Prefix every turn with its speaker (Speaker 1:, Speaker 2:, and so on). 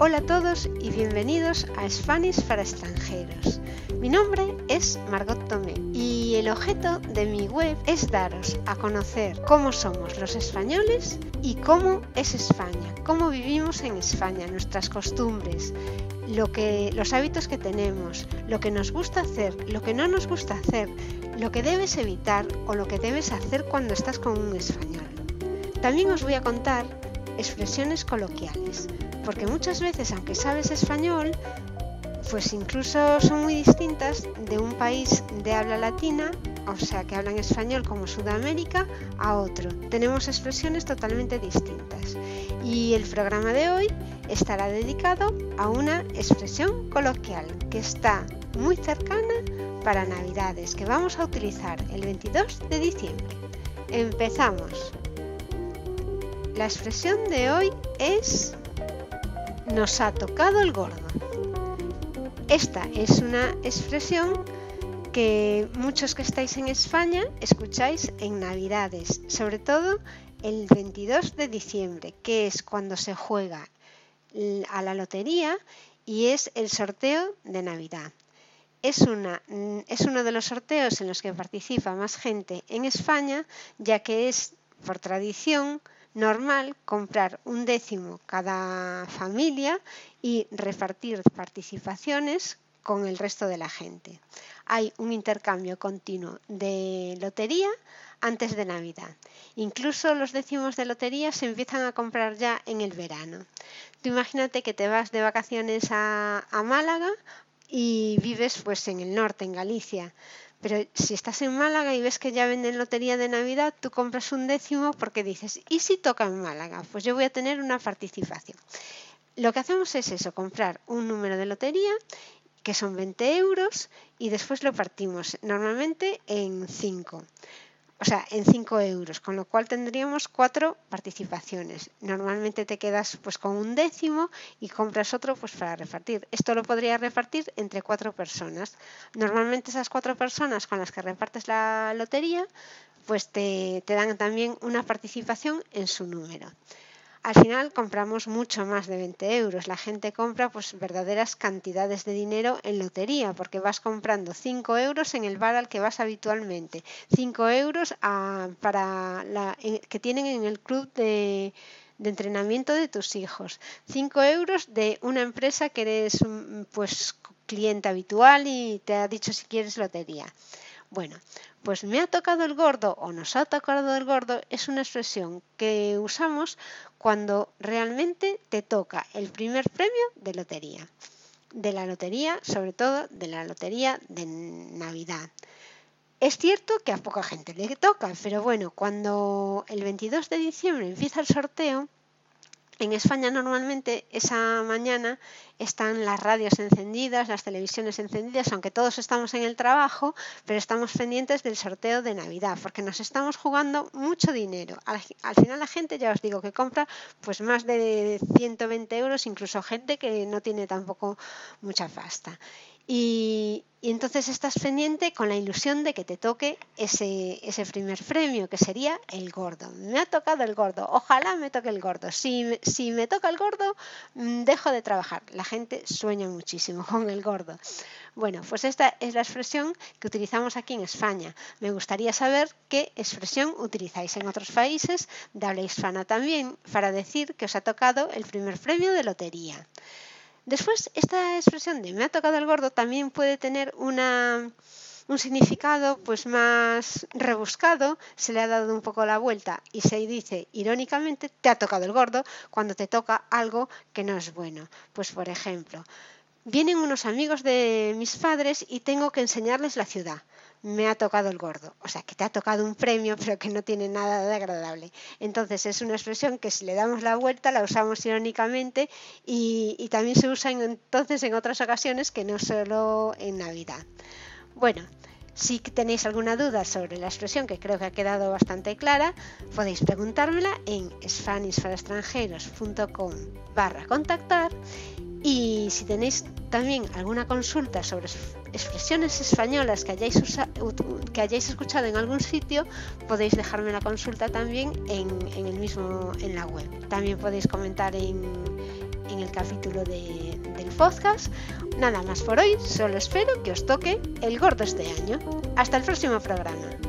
Speaker 1: Hola a todos y bienvenidos a Spanish para extranjeros. Mi nombre es Margot Tomé y el objeto de mi web es daros a conocer cómo somos los españoles y cómo es España, cómo vivimos en España, nuestras costumbres, lo que, los hábitos que tenemos, lo que nos gusta hacer, lo que no nos gusta hacer, lo que debes evitar o lo que debes hacer cuando estás con un español. También os voy a contar expresiones coloquiales, porque muchas veces, aunque sabes español, pues incluso son muy distintas de un país de habla latina, o sea, que hablan español como Sudamérica, a otro. Tenemos expresiones totalmente distintas. Y el programa de hoy estará dedicado a una expresión coloquial que está muy cercana para Navidades, que vamos a utilizar el 22 de diciembre. Empezamos. La expresión de hoy es nos ha tocado el gordo. Esta es una expresión que muchos que estáis en España escucháis en Navidades, sobre todo el 22 de diciembre, que es cuando se juega a la lotería y es el sorteo de Navidad. Es, una, es uno de los sorteos en los que participa más gente en España, ya que es, por tradición, normal comprar un décimo cada familia y repartir participaciones con el resto de la gente. Hay un intercambio continuo de lotería antes de Navidad. Incluso los décimos de lotería se empiezan a comprar ya en el verano. Tú imagínate que te vas de vacaciones a, a Málaga y vives pues en el norte, en Galicia. Pero si estás en Málaga y ves que ya venden lotería de Navidad, tú compras un décimo porque dices, ¿y si toca en Málaga? Pues yo voy a tener una participación. Lo que hacemos es eso, comprar un número de lotería que son 20 euros y después lo partimos normalmente en 5 o sea, en 5 euros, con lo cual tendríamos cuatro participaciones. Normalmente te quedas pues con un décimo y compras otro pues para repartir. Esto lo podría repartir entre cuatro personas. Normalmente esas cuatro personas con las que repartes la lotería pues te, te dan también una participación en su número al final compramos mucho más de 20 euros. La gente compra pues verdaderas cantidades de dinero en lotería porque vas comprando 5 euros en el bar al que vas habitualmente, 5 euros ah, para la, que tienen en el club de, de entrenamiento de tus hijos, 5 euros de una empresa que eres pues cliente habitual y te ha dicho si quieres lotería. Bueno, pues me ha tocado el gordo o nos ha tocado el gordo es una expresión que usamos cuando realmente te toca el primer premio de lotería. De la lotería, sobre todo de la lotería de Navidad. Es cierto que a poca gente le toca, pero bueno, cuando el 22 de diciembre empieza el sorteo, en España normalmente esa mañana están las radios encendidas, las televisiones encendidas, aunque todos estamos en el trabajo, pero estamos pendientes del sorteo de Navidad, porque nos estamos jugando mucho dinero. Al, final la gente, ya os digo, que compra pues más de 120 euros, incluso gente que no tiene tampoco mucha pasta. Y, entonces estás pendiente con la ilusión de que te toque ese, ese, primer premio, que sería el gordo. Me ha tocado el gordo, ojalá me toque el gordo. Si, si me toca el gordo, mm, dejo de trabajar. La gente sueña muchísimo con el gordo. Bueno, pues esta es la expresión que utilizamos aquí en España. Me gustaría saber qué expresión utilizáis en otros países de habla hispana también para decir que os ha tocado el primer premio de lotería. Después, esta expresión de me ha tocado el gordo también puede tener una, un significado pues más rebuscado, se le ha dado un poco la vuelta y se dice irónicamente te ha tocado el gordo cuando te toca algo que no es bueno. Pues por ejemplo, vienen unos amigos de mis padres y tengo que enseñarles la ciudad me ha tocado el gordo. O sea, que te ha tocado un premio, pero que no tiene nada de agradable. Entonces, es una expresión que si le damos la vuelta, la usamos irónicamente y, también se usa entonces en otras ocasiones que no solo en Navidad. Bueno, si tenéis alguna duda sobre la expresión, que creo que ha quedado bastante clara, podéis preguntármela en spanishparaextranjeros.com barra contactar y si tenéis también alguna consulta sobre expresiones españolas que hayáis, escuchado en algún sitio, podéis dejarme la consulta también en, el mismo en la web. También podéis comentar en, en el capítulo de, del podcast. Nada más por hoy, solo espero que os toque el gordo este año. Hasta el próximo programa.